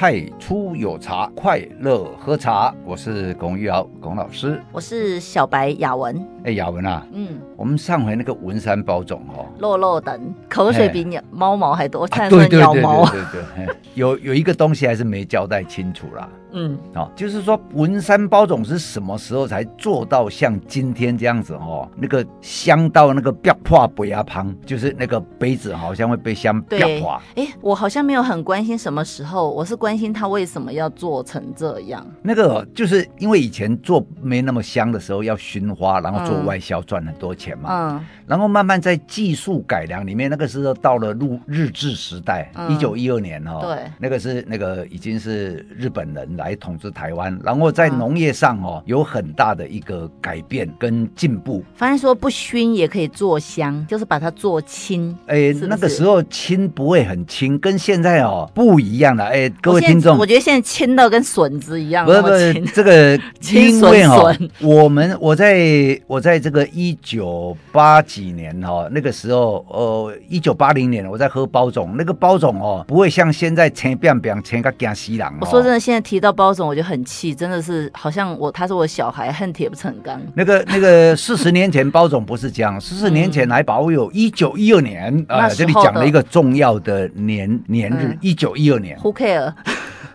太初有茶，快乐喝茶。我是龚玉瑶，龚老师。我是小白雅文。哎，雅文啊，嗯，我们上回那个文山包种哦，落落等，口水比鸟猫毛还多，差点说鸟毛。对对对对，有有一个东西还是没交代清楚啦。嗯，哦，就是说文山包种是什么时候才做到像今天这样子哦？那个香到那个啪破杯牙旁，就是那个杯子好像会被香啪破。哎，我好像没有很关心什么时候，我是关心它为什么要做成这样。那个就是因为以前做没那么香的时候要熏花，然后做外销赚很多钱嘛。嗯。然后慢慢在技术改良里面，那个时候到了日日治时代，一九一二年哦，对，那个是那个已经是日本人。来统治台湾，然后在农业上哦有很大的一个改变跟进步。发现说不熏也可以做香，就是把它做轻。哎，那个时候轻不会很轻，跟现在哦不一样了。哎，各位听众，我觉得现在轻到跟笋子一样。不是不是，这个 因为哦，我们我在我在这个一九八几年哈，那个时候呃一九八零年我在喝包种，那个包种哦不会像现在青变变青个惊死人。我说真的，现在提到。包种我就很气，真的是好像我他是我小孩，恨铁不成钢。那个 那个四十年前包种不是这样，四十年前还保有一九一二年啊，这里讲了一个重要的年年日，一九一二年。Who care？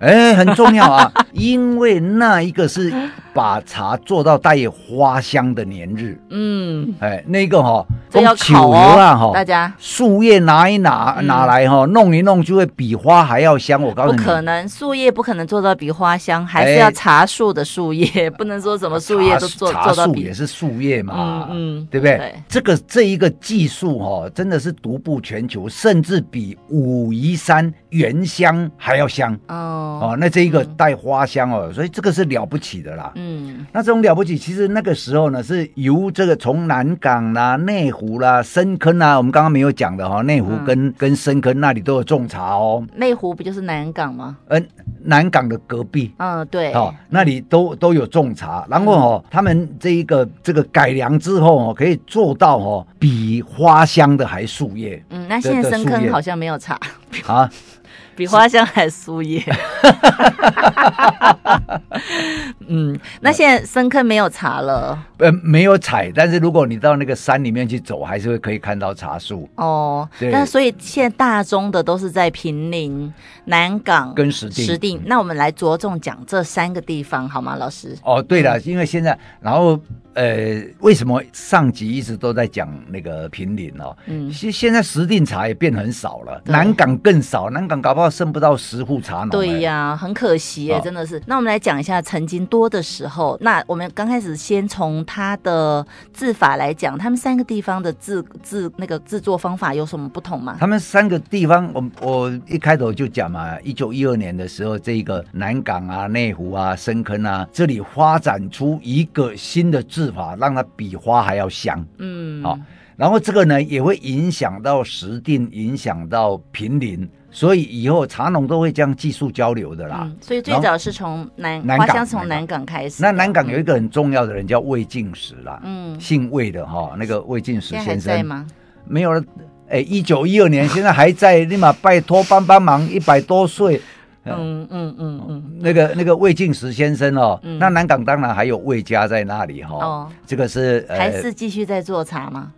哎，很重要啊，因为那一个是把茶做到带有花香的年日。嗯，哎，那个哈，这要烤啊哈，大家树叶拿一拿拿来哈，弄一弄就会比花还要香。我告诉你，不可能，树叶不可能做到比花香，还是要茶树的树叶，不能说什么树叶都做茶树也是树叶嘛，嗯，对不对？这个这一个技术哈，真的是独步全球，甚至比武夷山原香还要香哦。哦，那这一个带花香哦，嗯、所以这个是了不起的啦。嗯，那这种了不起，其实那个时候呢，是由这个从南港啦、内湖啦、深坑啦，我们刚刚没有讲的哈、哦，内湖跟、嗯、跟深坑那里都有种茶哦。内湖不就是南港吗？嗯、呃，南港的隔壁。嗯，对。哦，那里都都有种茶，然后哦，嗯、他们这一个这个改良之后哦，可以做到哦，比花香的还树叶。嗯，那现在深坑好像没有茶啊。比花香还酥耶，嗯，那现在深坑没有茶了，呃，没有采，但是如果你到那个山里面去走，还是会可以看到茶树。哦，对，那所以现在大宗的都是在平林、南港跟石定。石定，那我们来着重讲这三个地方好吗，老师？哦，对了，因为现在然后。呃，为什么上集一直都在讲那个平林哦？嗯，现现在石定茶也变很少了，南港更少，南港搞不好剩不到十户茶农。对呀，很可惜耶，哦、真的是。那我们来讲一下曾经多的时候。那我们刚开始先从它的制法来讲，他们三个地方的制制那个制作方法有什么不同吗？他们三个地方，我我一开头就讲嘛，一九一二年的时候，这个南港啊、内湖啊、深坑啊，这里发展出一个新的制。法让它比花还要香，嗯，好，然后这个呢也会影响到石碇，影响到平林，所以以后茶农都会这样技术交流的啦。嗯、所以最早是从南南港，从南港开始。那南港有一个很重要的人叫魏进时啦，嗯，姓魏的哈，那个魏进时先生吗？没有了，哎，一九一二年现在还在，立马拜托帮帮忙，一百多岁。嗯嗯嗯嗯，那个那个魏晋时先生哦，嗯、那南港当然还有魏家在那里哈、哦，哦、这个是还是继续在做茶吗？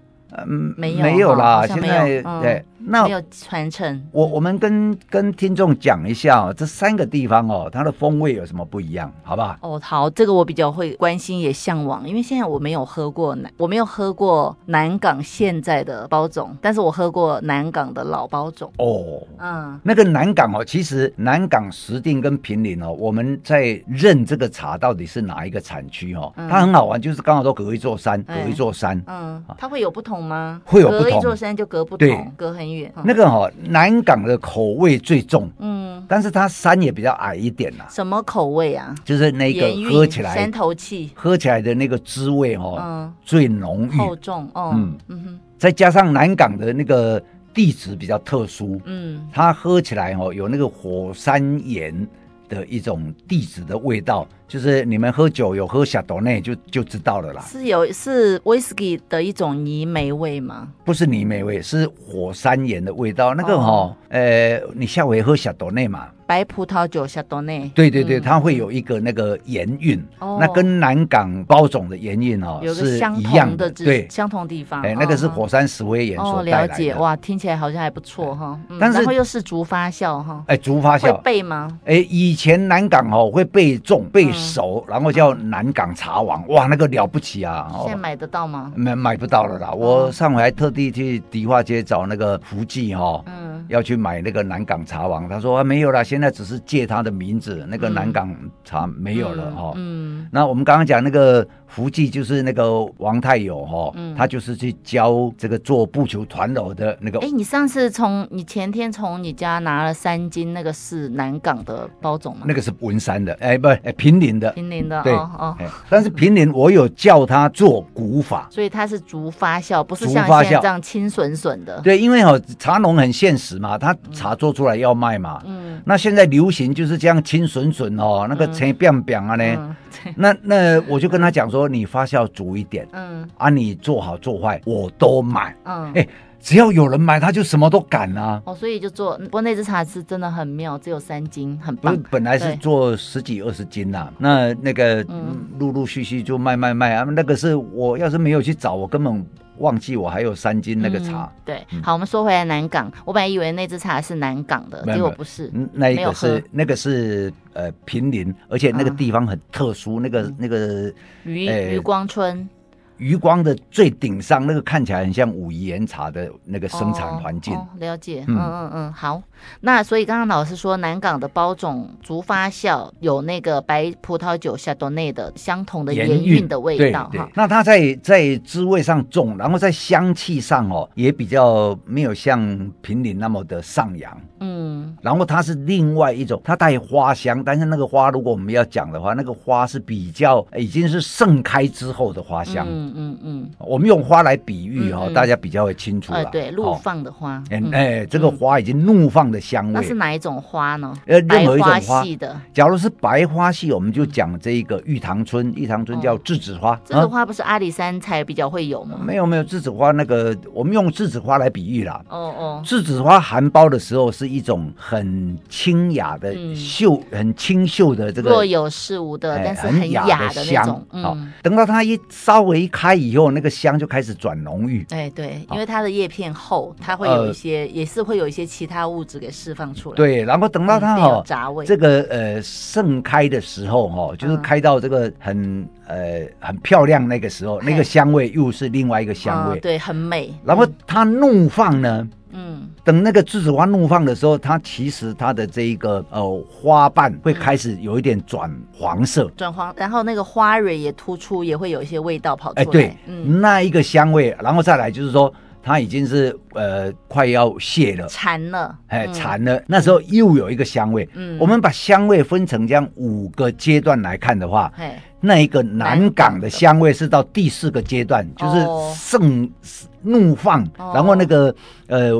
嗯，没有没有啦，现在对。那没有传承，我我们跟跟听众讲一下哦，这三个地方哦，它的风味有什么不一样，好不好？哦，好，这个我比较会关心也向往，因为现在我没有喝过南，我没有喝过南港现在的包种，但是我喝过南港的老包种。哦，嗯，那个南港哦，其实南港石定跟平林哦，我们在认这个茶到底是哪一个产区哦，嗯、它很好玩，就是刚好都隔一座山，隔一座山，嗯，它会有不同吗？会有不同，隔一座山就隔不同，隔很远。那个哈、哦，南港的口味最重，嗯，但是它山也比较矮一点呐。什么口味啊？就是那个喝起来山头气，喝起来的那个滋味哦，嗯，最浓郁。厚重哦，嗯。嗯哼，再加上南港的那个地质比较特殊，嗯，它喝起来哦有那个火山岩的一种地址的味道。就是你们喝酒有喝小豆内就就知道了啦。是有是威士忌的一种泥煤味吗？不是泥煤味，是火山岩的味道。那个哈、哦，呃，你下回喝小豆内嘛，白葡萄酒夏多内。对对对，它会有一个那个盐韵，那跟南港包种的盐韵哦是一样的，对，相同地方。哎，那个是火山石灰岩所带来的。了解哇，听起来好像还不错哈。但是然后又是竹发酵哈。哎，竹发酵会背吗？哎，以前南港哦会背种背熟，然后叫南港茶王，哇，那个了不起啊！现在买得到吗？买买不到了啦，我上回还特地去迪化街找那个福记哈。要去买那个南港茶王，他说啊没有啦，现在只是借他的名字，那个南港茶没有了哈。嗯，那我们刚刚讲那个福记就是那个王太友哈，他就是去教这个做布球团楼的那个。哎，你上次从你前天从你家拿了三斤，那个是南港的包种吗？那个是文山的，哎不，哎平林的。平林的，对哦。但是平林我有叫他做古法，所以他是竹发酵，不是像现在这样清笋笋的。对，因为哦茶农很现实。嘛，他茶做出来要卖嘛，嗯，那现在流行就是这样清笋笋哦，那个青扁扁啊呢，那那我就跟他讲说，你发酵足一点，嗯，啊，你做好做坏我都买，嗯，哎、欸，只要有人买，他就什么都敢啊，哦，所以就做，不过那支茶是真的很妙，只有三斤，很棒，本来是做十几二十斤呐，那那个陆陆续续就卖卖卖啊，那个是我要是没有去找，我根本。忘记我还有三斤那个茶。嗯、对，好，我们说回来南港，我本来以为那只茶是南港的，结果不是。那一个是那个是呃平林，而且那个地方很特殊，那个那个余余光村。余光的最顶上那个看起来很像武夷岩茶的那个生产环境。哦哦，了解，嗯嗯嗯，好。那所以刚刚老师说南港的包种竹发酵有那个白葡萄酒夏多内的相同的盐韵的味道哈。那它在在滋味上重，然后在香气上哦也比较没有像平林那么的上扬。嗯，然后它是另外一种，它带花香，但是那个花如果我们要讲的话，那个花是比较已经是盛开之后的花香。嗯。嗯嗯嗯，我们用花来比喻哈，大家比较会清楚了。对，怒放的花。哎，这个花已经怒放的香味。那是哪一种花呢？呃，任何一种花系的。假如是白花系，我们就讲这一个玉堂春。玉堂春叫栀子花。栀子花不是阿里山才比较会有吗？没有没有，栀子花那个我们用栀子花来比喻啦。哦哦，栀子花含苞的时候是一种很清雅的秀，很清秀的这个若有似无的，但是很雅的香。好，等到它一稍微一开以后，那个香就开始转浓郁。哎，对，因为它的叶片厚，它会有一些，也是会有一些其他物质给释放出来。对，然后等到它哈，这个呃盛开的时候哈，就是开到这个很呃很漂亮那个时候，那个香味又是另外一个香味。对，很美。然后它怒放呢？嗯，等那个栀子花怒放的时候，它其实它的这一个呃花瓣会开始有一点转黄色，转黄，然后那个花蕊也突出，也会有一些味道跑出来。哎，对，嗯，那一个香味，然后再来就是说，它已经是呃快要谢了，残了，哎，残了。那时候又有一个香味，嗯，我们把香味分成这样五个阶段来看的话，哎。那一个南港的香味是到第四个阶段，就是盛怒放，然后那个呃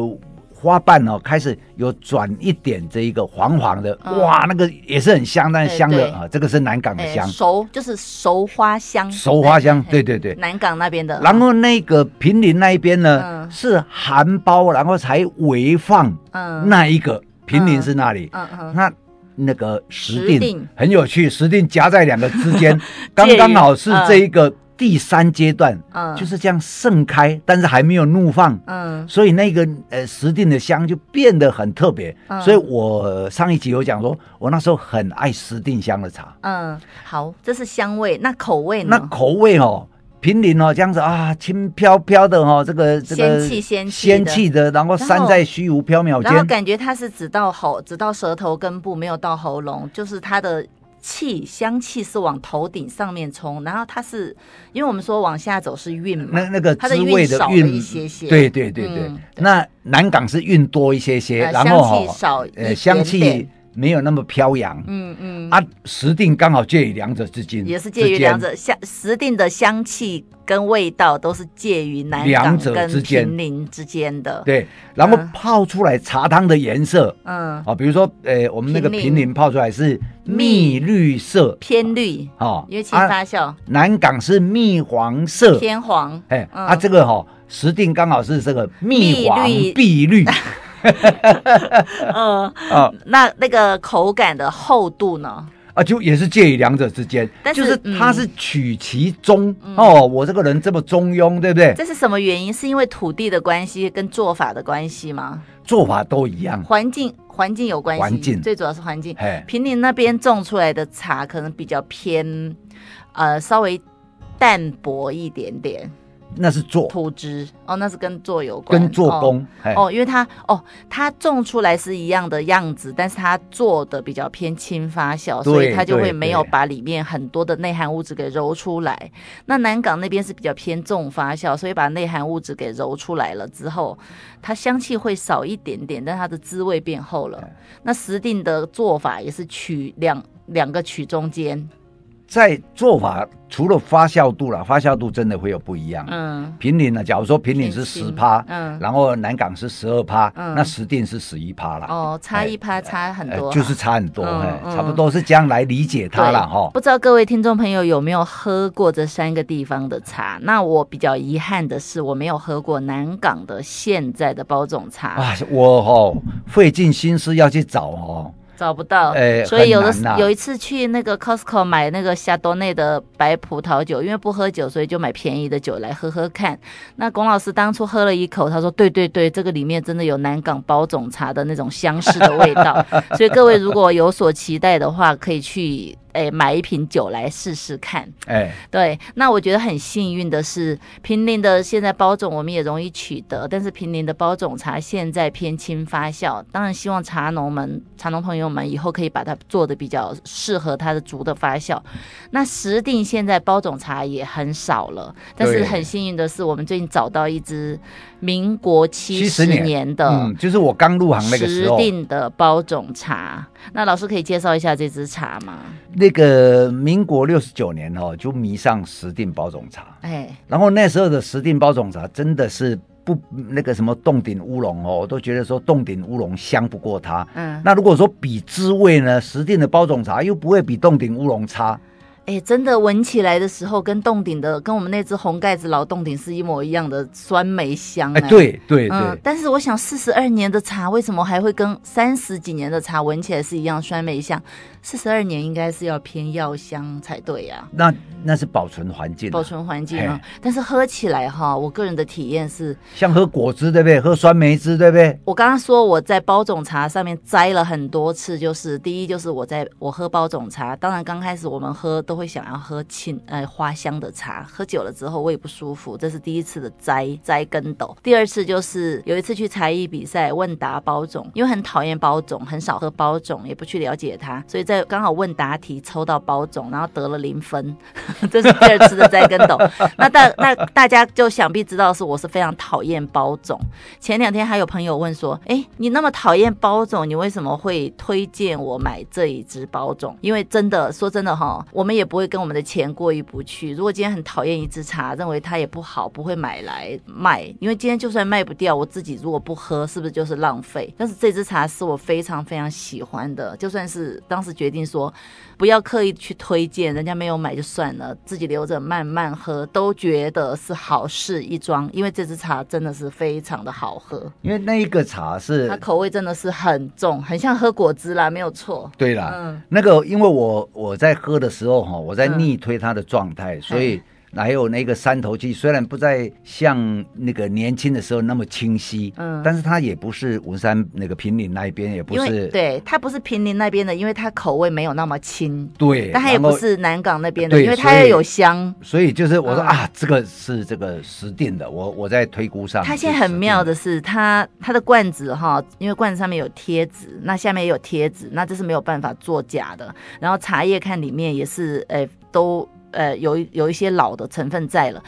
花瓣哦开始有转一点这一个黄黄的，哇，那个也是很香，但是香的啊，这个是南港的香，熟就是熟花香，熟花香，对对对，南港那边的。然后那个平林那一边呢是含苞，然后才微放，嗯，那一个平林是那里，嗯嗯，那。那个石碇很有趣，石碇夹在两个之间，刚刚好是这一个第三阶段，嗯，就是这样盛开，但是还没有怒放，嗯，所以那个呃石定的香就变得很特别，所以我上一集有讲说，我那时候很爱石定香的茶，嗯，好，这是香味，那口味呢？那口味哦。平林哦，这样子啊，轻飘飘的哦，这个这个仙气仙气仙气的，然后散在虚无缥缈间，然后感觉它是只到喉，只到舌头根部，没有到喉咙，就是它的气香气是往头顶上面冲，然后它是因为我们说往下走是运嘛，那那个滋味的韵一些些，对对对对，那南港是运多一些些，然后香气少，呃香气。没有那么飘扬，嗯嗯，啊，石定刚好介于两者之间，也是介于两者香，石定的香气跟味道都是介于南港跟平林之间的，对，然后泡出来茶汤的颜色，嗯，啊，比如说，呃，我们那个平林。泡出来是蜜绿色，偏绿，哦，因为轻发酵，南港是蜜黄色，偏黄，哎，啊，这个哈石定刚好是这个蜜黄碧绿。嗯啊，那那个口感的厚度呢？啊，就也是介于两者之间，但是就是它是取其中、嗯、哦。我这个人这么中庸，对不对？这是什么原因？是因为土地的关系跟做法的关系吗？做法都一样，环境环境有关系，环境最主要是环境。平林那边种出来的茶可能比较偏，呃，稍微淡薄一点点。那是做土质哦，那是跟做有关，跟做工哦，哦，因为它哦，它种出来是一样的样子，但是它做的比较偏轻发酵，所以它就会没有把里面很多的内含物质给揉出来。那南港那边是比较偏重发酵，所以把内含物质给揉出来了之后，它香气会少一点点，但它的滋味变厚了。那石定的做法也是取两两个取中间。在做法除了发酵度了，发酵度真的会有不一样。嗯，平林呢，假如说平林是十趴，嗯，然后南港是十二趴，嗯，那石定是十一趴了。哦，差一趴差很多，就是差很多，哎，差不多是这样来理解它了哈。不知道各位听众朋友有没有喝过这三个地方的茶？那我比较遗憾的是，我没有喝过南港的现在的包种茶。啊，我哦费尽心思要去找哦。找不到，欸、所以有的、啊、有一次去那个 Costco 买那个夏多内的白葡萄酒，因为不喝酒，所以就买便宜的酒来喝喝看。那龚老师当初喝了一口，他说：“对对对，这个里面真的有南港包种茶的那种相似的味道。”所以各位如果有所期待的话，可以去。哎，买一瓶酒来试试看。哎，对，那我觉得很幸运的是，平林的现在包种我们也容易取得，但是平林的包种茶现在偏轻发酵，当然希望茶农们、茶农朋友们以后可以把它做的比较适合它的竹的发酵。那石定现在包种茶也很少了，但是很幸运的是，我们最近找到一支民国七十年的，嗯，就是我刚入行那个时候，的包种茶。那老师可以介绍一下这支茶吗？那个民国六十九年哦，就迷上石定包种茶，哎，然后那时候的石定包种茶真的是不那个什么洞顶乌龙哦，我都觉得说洞顶乌龙香不过它。嗯，那如果说比滋味呢，石定的包种茶又不会比洞顶乌龙差。哎，真的闻起来的时候，跟洞顶的，跟我们那只红盖子老洞顶是一模一样的酸梅香。哎，对对对。嗯，但是我想，四十二年的茶为什么还会跟三十几年的茶闻起来是一样酸梅香？四十二年应该是要偏药香才对呀、啊。那那是保存环境，保存环境啊。但是喝起来哈，我个人的体验是像喝果汁，对不对？喝酸梅汁，对不对？我刚刚说我在包种茶上面摘了很多次，就是第一就是我在我喝包种茶，当然刚开始我们喝都会想要喝清呃花香的茶，喝久了之后胃不舒服，这是第一次的摘摘跟斗。第二次就是有一次去才艺比赛问答包种，因为很讨厌包种，很少喝包种，也不去了解它，所以在刚好问答题抽到包总，然后得了零分，这是第二次的栽跟斗。那大那大家就想必知道是我是非常讨厌包总。前两天还有朋友问说，哎，你那么讨厌包总，你为什么会推荐我买这一支包总？因为真的说真的哈，我们也不会跟我们的钱过意不去。如果今天很讨厌一支茶，认为它也不好，不会买来卖。因为今天就算卖不掉，我自己如果不喝，是不是就是浪费？但是这支茶是我非常非常喜欢的，就算是当时觉决定说。不要刻意去推荐，人家没有买就算了，自己留着慢慢喝，都觉得是好事一桩。因为这支茶真的是非常的好喝，因为那一个茶是它口味真的是很重，很像喝果汁啦，没有错。对啦，嗯，那个因为我我在喝的时候哈，我在逆推它的状态，嗯，所以。还有那个山头气，虽然不再像那个年轻的时候那么清晰，嗯，但是它也不是文山那个平林那一边，也不是，对，它不是平林那边的，因为它口味没有那么清，对，但它也不是南港那边的，因为它也有香，所以就是我说、嗯、啊，这个是这个实定的，我我在推估上。它现在很妙的是，它它的罐子哈，因为罐子上面有贴纸，那下面也有贴纸，那这是没有办法作假的。然后茶叶看里面也是，哎，都。呃，有有一些老的成分在了，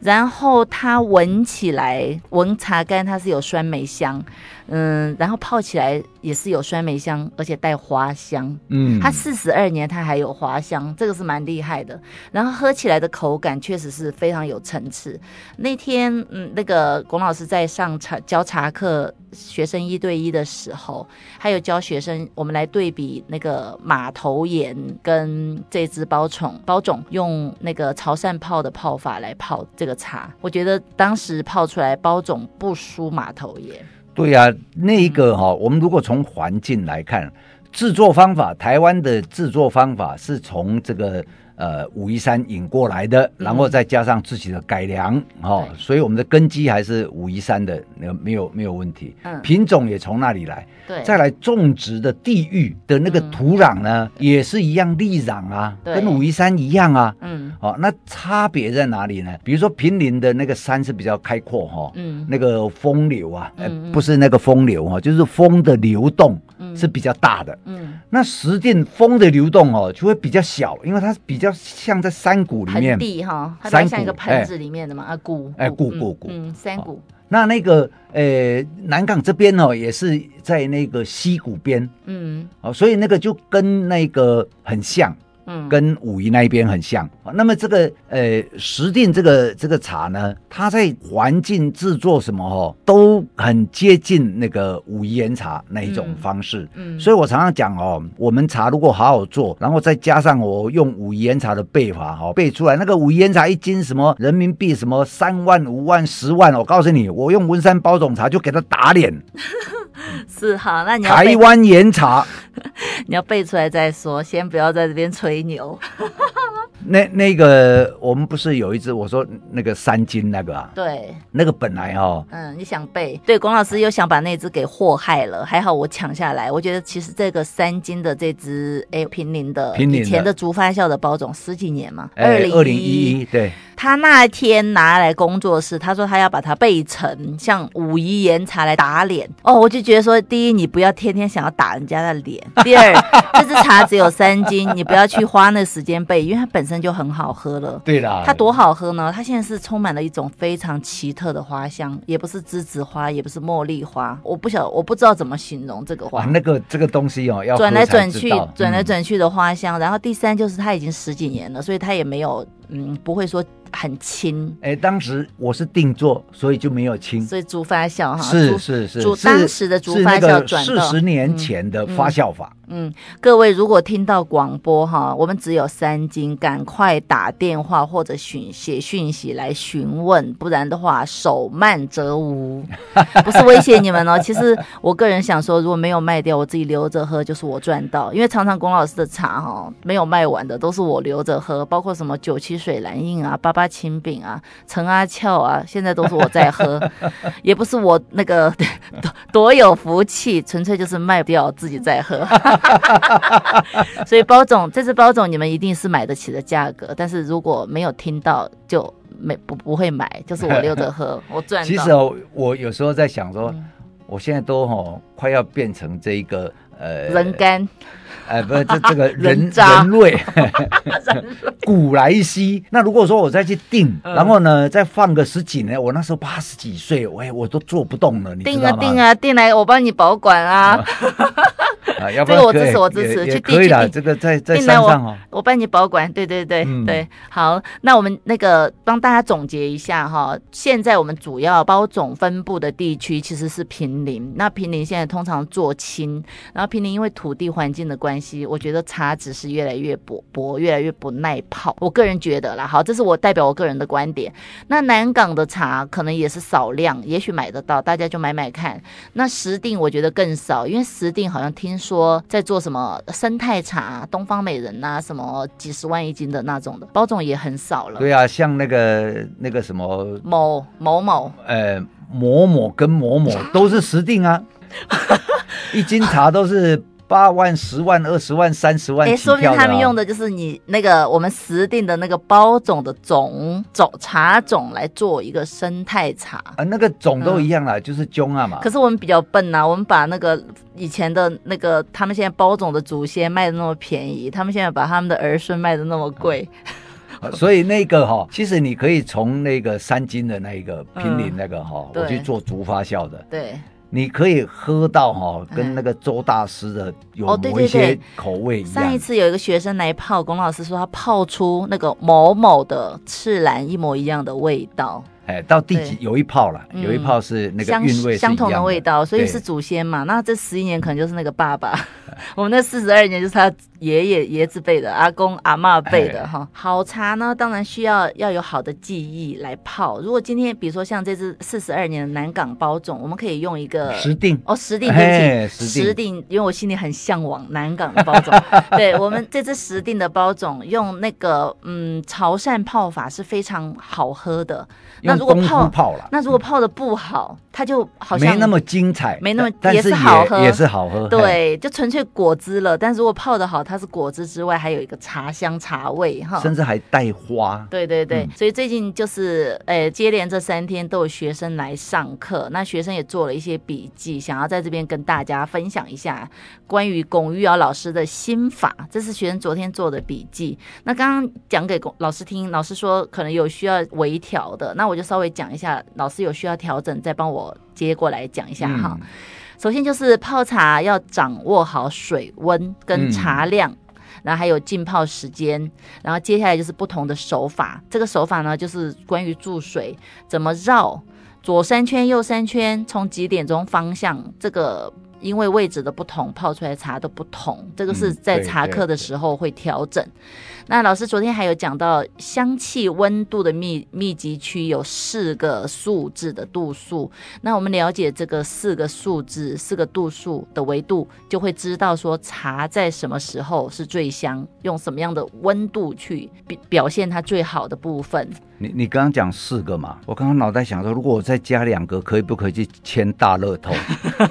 然后它闻起来，闻茶干它是有酸梅香，嗯，然后泡起来。也是有酸梅香，而且带花香。嗯，它四十二年它还有花香，这个是蛮厉害的。然后喝起来的口感确实是非常有层次。那天，嗯，那个龚老师在上茶教茶课，学生一对一的时候，还有教学生，我们来对比那个马头岩跟这只包种包种用那个潮汕泡的泡法来泡这个茶，我觉得当时泡出来包总不输码头耶。对啊，那一个哈、哦，我们如果从环境来看，制作方法，台湾的制作方法是从这个。呃，武夷山引过来的，然后再加上自己的改良，哈、所以我们的根基还是武夷山的，那没有没有问题。嗯，品种也从那里来。对，再来种植的地域的那个土壤呢，嗯、也是一样利壤啊，跟武夷山一样啊。嗯，哦，那差别在哪里呢？比如说平林的那个山是比较开阔哈、哦，嗯，那个风流啊，不是那个风流哈、哦，就是风的流动。是比较大的，嗯，那实际风的流动哦，就会比较小，因为它比较像在山谷里面，地哈，它像一个盆子里面的嘛，啊，谷，哎，谷谷谷，嗯，山谷。那那个呃，南港这边哦，也是在那个溪谷边，嗯，哦，所以那个就跟那个很像。嗯，跟武夷那一边很像。那么这个呃，石定这个这个茶呢，它在环境制作什么哦，都很接近那个武夷岩茶那一种方式。嗯，嗯，所以我常常讲哦，我们茶如果好好做，然后再加上我用武夷岩茶的备法哈，备出来那个武夷岩茶一斤什么人民币什么三万五万十万，我告诉你，我用文山包种茶就给他打脸。是好，那你台湾岩茶，你要背出来再说，先不要在这边吹牛。那那个我们不是有一只我说那个三金那个啊？对，那个本来哈、哦，嗯，你想背？对，龚老师又想把那只给祸害了，还好我抢下来。我觉得其实这个三金的这只哎，平林的，平林的以前的竹发酵的包种十几年嘛，二零二零一一对。他那天拿来工作室，他说他要把它背成像武夷岩茶来打脸哦，我就觉得说，第一你不要天天想要打人家的脸，第二这支茶只有三斤，你不要去花那时间备，因为它本身就很好喝了。对啦，它多好喝呢？它现在是充满了一种非常奇特的花香，也不是栀子花，也不是茉莉花，我不晓我不知道怎么形容这个花。那个这个东西哦，要转来转去，转来转去的花香。嗯、然后第三就是它已经十几年了，所以它也没有嗯不会说。很轻，哎，当时我是定做，所以就没有轻，所以竹发酵哈，是是是，竹当时的竹发酵转四十年前的发酵法。嗯嗯，各位如果听到广播哈，我们只有三斤，赶快打电话或者讯写讯息来询问，不然的话手慢则无。不是威胁你们哦，其实我个人想说，如果没有卖掉，我自己留着喝就是我赚到，因为常常龚老师的茶哈没有卖完的都是我留着喝，包括什么九七水蓝印啊、八八青饼啊、陈阿俏啊，现在都是我在喝，也不是我那个 多多有福气，纯粹就是卖不掉自己在喝。所以包总，这支包总你们一定是买得起的价格，但是如果没有听到就没不不会买，就是我留着喝，我赚。其实哦，我有时候在想说，嗯、我现在都哦快要变成这一个呃人干。哎，不是这这个人人类，古来稀。那如果说我再去定，然后呢，再放个十几年，我那时候八十几岁，喂，我都做不动了，你？定啊定啊，定来我帮你保管啊。啊，要不然这个我支持，我支持，去可以了。这个在在山上哦，我帮你保管。对对对对，好，那我们那个帮大家总结一下哈。现在我们主要包总分布的地区其实是平林，那平林现在通常做青，然后平林因为土地环境的关系，我觉得茶只是越来越薄薄，越来越不耐泡。我个人觉得啦，好，这是我代表我个人的观点。那南港的茶可能也是少量，也许买得到，大家就买买看。那石定我觉得更少，因为石定好像听说。在做什么生态茶、东方美人呐、啊，什么几十万一斤的那种的包种也很少了。对啊，像那个那个什么某某某，呃，某某跟某某都是石定啊，一斤茶都是。八万、十万、二十万、三十万，哎，说明他们用的就是你那个我们时定的那个包种的种种茶种来做一个生态茶。啊，那个种都一样啦，嗯、就是茭啊嘛。可是我们比较笨呐、啊，我们把那个以前的那个他们现在包种的祖先卖的那么便宜，他们现在把他们的儿孙卖的那么贵，嗯、所以那个哈，其实你可以从那个三金的那一个平林那个哈，嗯、我去做竹发酵的，对。你可以喝到哈，跟那个周大师的有某一些口味一样。上一次有一个学生来泡，龚老师说他泡出那个某某的赤兰一模一样的味道。哎，到第几有一泡了，有一泡是那个韵味相同的味道，所以是祖先嘛。那这十一年可能就是那个爸爸，我们那四十二年就是他爷爷爷子辈的，阿公阿妈辈的哈。好茶呢，当然需要要有好的技艺来泡。如果今天比如说像这支四十二年的南港包种，我们可以用一个石定哦，石定对不起，石定，因为我心里很向往南港的包种。对我们这支石定的包种，用那个嗯潮汕泡法是非常好喝的。那如果泡泡了，那如果泡的不好，它就好像没那么精彩，没那么也是好喝，也是好喝。对，就纯粹果汁了。但是如果泡的好，它是果汁之外，还有一个茶香茶味哈，甚至还带花。对对对，所以最近就是诶，接连这三天都有学生来上课，那学生也做了一些笔记，想要在这边跟大家分享一下关于龚玉瑶老师的心法。这是学生昨天做的笔记。那刚刚讲给龚老师听，老师说可能有需要微调的，那。我就稍微讲一下，老师有需要调整，再帮我接过来讲一下哈。嗯、首先就是泡茶要掌握好水温跟茶量，嗯、然后还有浸泡时间，然后接下来就是不同的手法。这个手法呢，就是关于注水怎么绕，左三圈右三圈，从几点钟方向这个。因为位置的不同，泡出来的茶都不同。这个是在茶课的时候会调整。嗯、那老师昨天还有讲到香气温度的密密集区有四个数字的度数。那我们了解这个四个数字、四个度数的维度，就会知道说茶在什么时候是最香，用什么样的温度去表表现它最好的部分。你你刚刚讲四个嘛？我刚刚脑袋想说，如果我再加两个，可以不可以去签大乐透？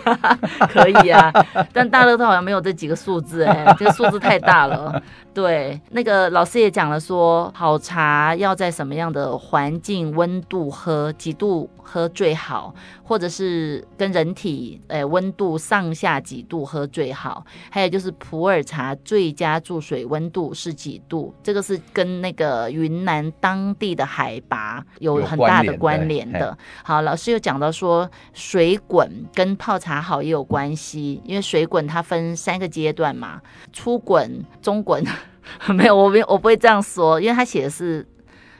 可以啊，但大乐透好像没有这几个数字哎、欸，这个数字太大了。对，那个老师也讲了说，好茶要在什么样的环境温度喝，几度喝最好，或者是跟人体诶温度上下几度喝最好。还有就是普洱茶最佳注水温度是几度？这个是跟那个云南当地的海拔有很大的关联的。好，老师又讲到说，水滚跟泡茶好也有关系，因为水滚它分三个阶段嘛，初滚、中滚。没有，我没我不会这样说，因为他写的是。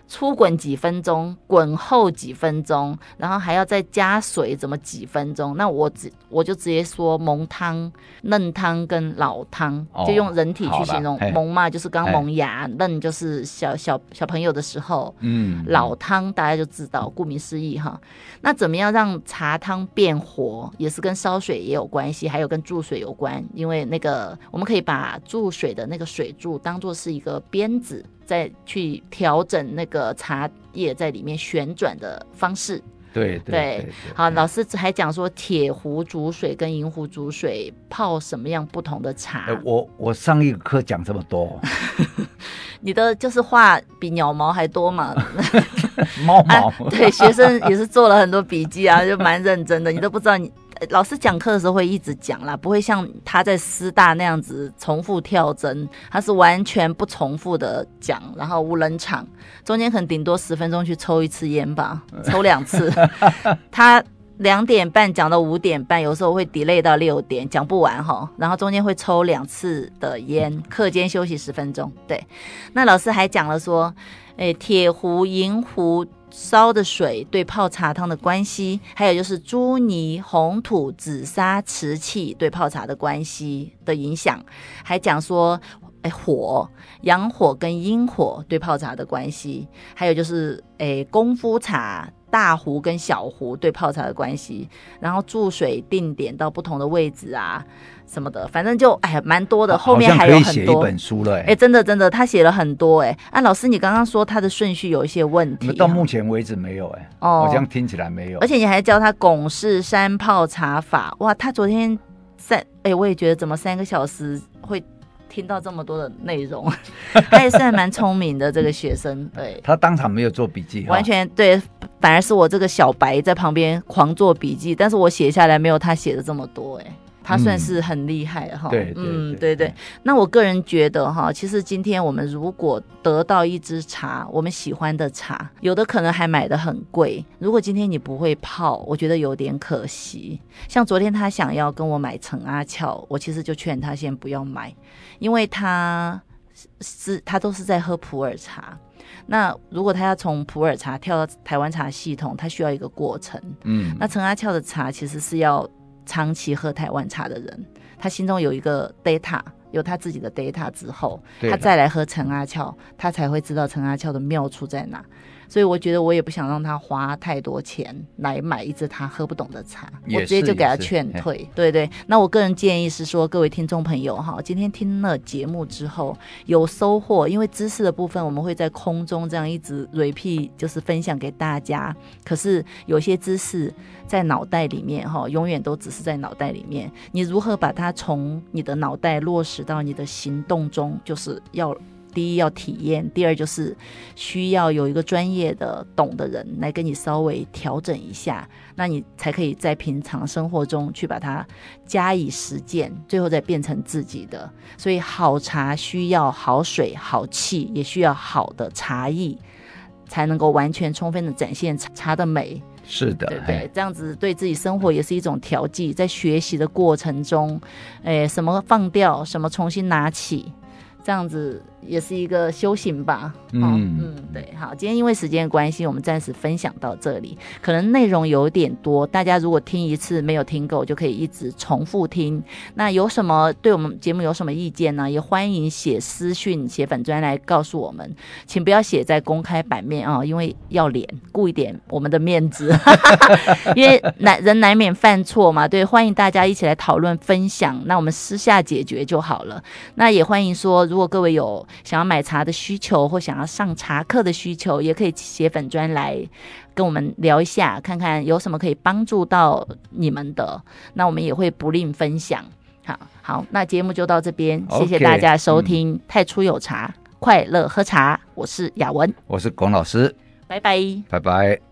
初滚几分钟，滚后几分钟，然后还要再加水，怎么几分钟？那我直我就直接说萌汤、嫩汤跟老汤，哦、就用人体去形容。萌嘛，就是刚萌芽；嘿嫩就是小小小朋友的时候。嗯，老汤大家就知道，顾名思义哈。那怎么样让茶汤变活，也是跟烧水也有关系，还有跟注水有关。因为那个我们可以把注水的那个水柱当做是一个鞭子。再去调整那个茶叶在里面旋转的方式。对对，对，好，老师还讲说铁壶煮水跟银壶煮水泡什么样不同的茶。欸、我我上一个课讲这么多，你的就是话比鸟毛还多嘛？猫毛、啊。对，学生也是做了很多笔记啊，就蛮认真的。你都不知道你。老师讲课的时候会一直讲啦，不会像他在师大那样子重复跳针，他是完全不重复的讲，然后无冷场，中间可能顶多十分钟去抽一次烟吧，抽两次。他两点半讲到五点半，有时候会 delay 到六点，讲不完哈，然后中间会抽两次的烟，课间休息十分钟。对，那老师还讲了说，诶，铁壶、银壶。烧的水对泡茶汤的关系，还有就是朱泥、红土、紫砂、瓷器对泡茶的关系的影响，还讲说，哎，火、阳火跟阴火对泡茶的关系，还有就是，哎，功夫茶。大壶跟小壶对泡茶的关系，然后注水定点到不同的位置啊，什么的，反正就哎呀蛮多的。后面还有很多。写一本书了哎、欸，真的真的，他写了很多哎、欸。啊，老师，你刚刚说他的顺序有一些问题，到目前为止没有哎、欸。哦，好像听起来没有。而且你还教他拱式山泡茶法，哇，他昨天三哎，我也觉得怎么三个小时会。听到这么多的内容，他也是还蛮聪明的这个学生。对，他当场没有做笔记，完全对，反而是我这个小白在旁边狂做笔记，但是我写下来没有他写的这么多，哎。他算是很厉害哈，对，嗯，对对。那我个人觉得哈，其实今天我们如果得到一支茶，我们喜欢的茶，有的可能还买的很贵。如果今天你不会泡，我觉得有点可惜。像昨天他想要跟我买陈阿俏，我其实就劝他先不要买，因为他是他都是在喝普洱茶。那如果他要从普洱茶跳到台湾茶系统，他需要一个过程。嗯，那陈阿俏的茶其实是要长期喝台湾茶的人，他心中有一个 data，有他自己的 data 之后，他再来喝陈阿俏，他才会知道陈阿俏的妙处在哪。所以我觉得我也不想让他花太多钱来买一支他喝不懂的茶，我直接就给他劝退。对对，那我个人建议是说，各位听众朋友哈，今天听了节目之后有收获，因为知识的部分我们会在空中这样一直 repeat，就是分享给大家。可是有些知识在脑袋里面哈，永远都只是在脑袋里面。你如何把它从你的脑袋落实到你的行动中，就是要。第一要体验，第二就是需要有一个专业的懂的人来跟你稍微调整一下，那你才可以在平常生活中去把它加以实践，最后再变成自己的。所以好茶需要好水、好气，也需要好的茶艺，才能够完全充分的展现茶的美。是的，对对，这样子对自己生活也是一种调剂。在学习的过程中，诶，什么放掉，什么重新拿起，这样子。也是一个修行吧，嗯、哦、嗯，对，好，今天因为时间关系，我们暂时分享到这里。可能内容有点多，大家如果听一次没有听够，就可以一直重复听。那有什么对我们节目有什么意见呢？也欢迎写私讯、写粉专来告诉我们，请不要写在公开版面啊、哦，因为要脸，顾一点我们的面子，因为难人难免犯错嘛。对，欢迎大家一起来讨论分享，那我们私下解决就好了。那也欢迎说，如果各位有。想要买茶的需求，或想要上茶课的需求，也可以写粉砖来跟我们聊一下，看看有什么可以帮助到你们的。那我们也会不吝分享。好好，那节目就到这边，okay, 谢谢大家收听。嗯、太初有茶，快乐喝茶。我是雅文，我是龚老师，拜拜，拜拜。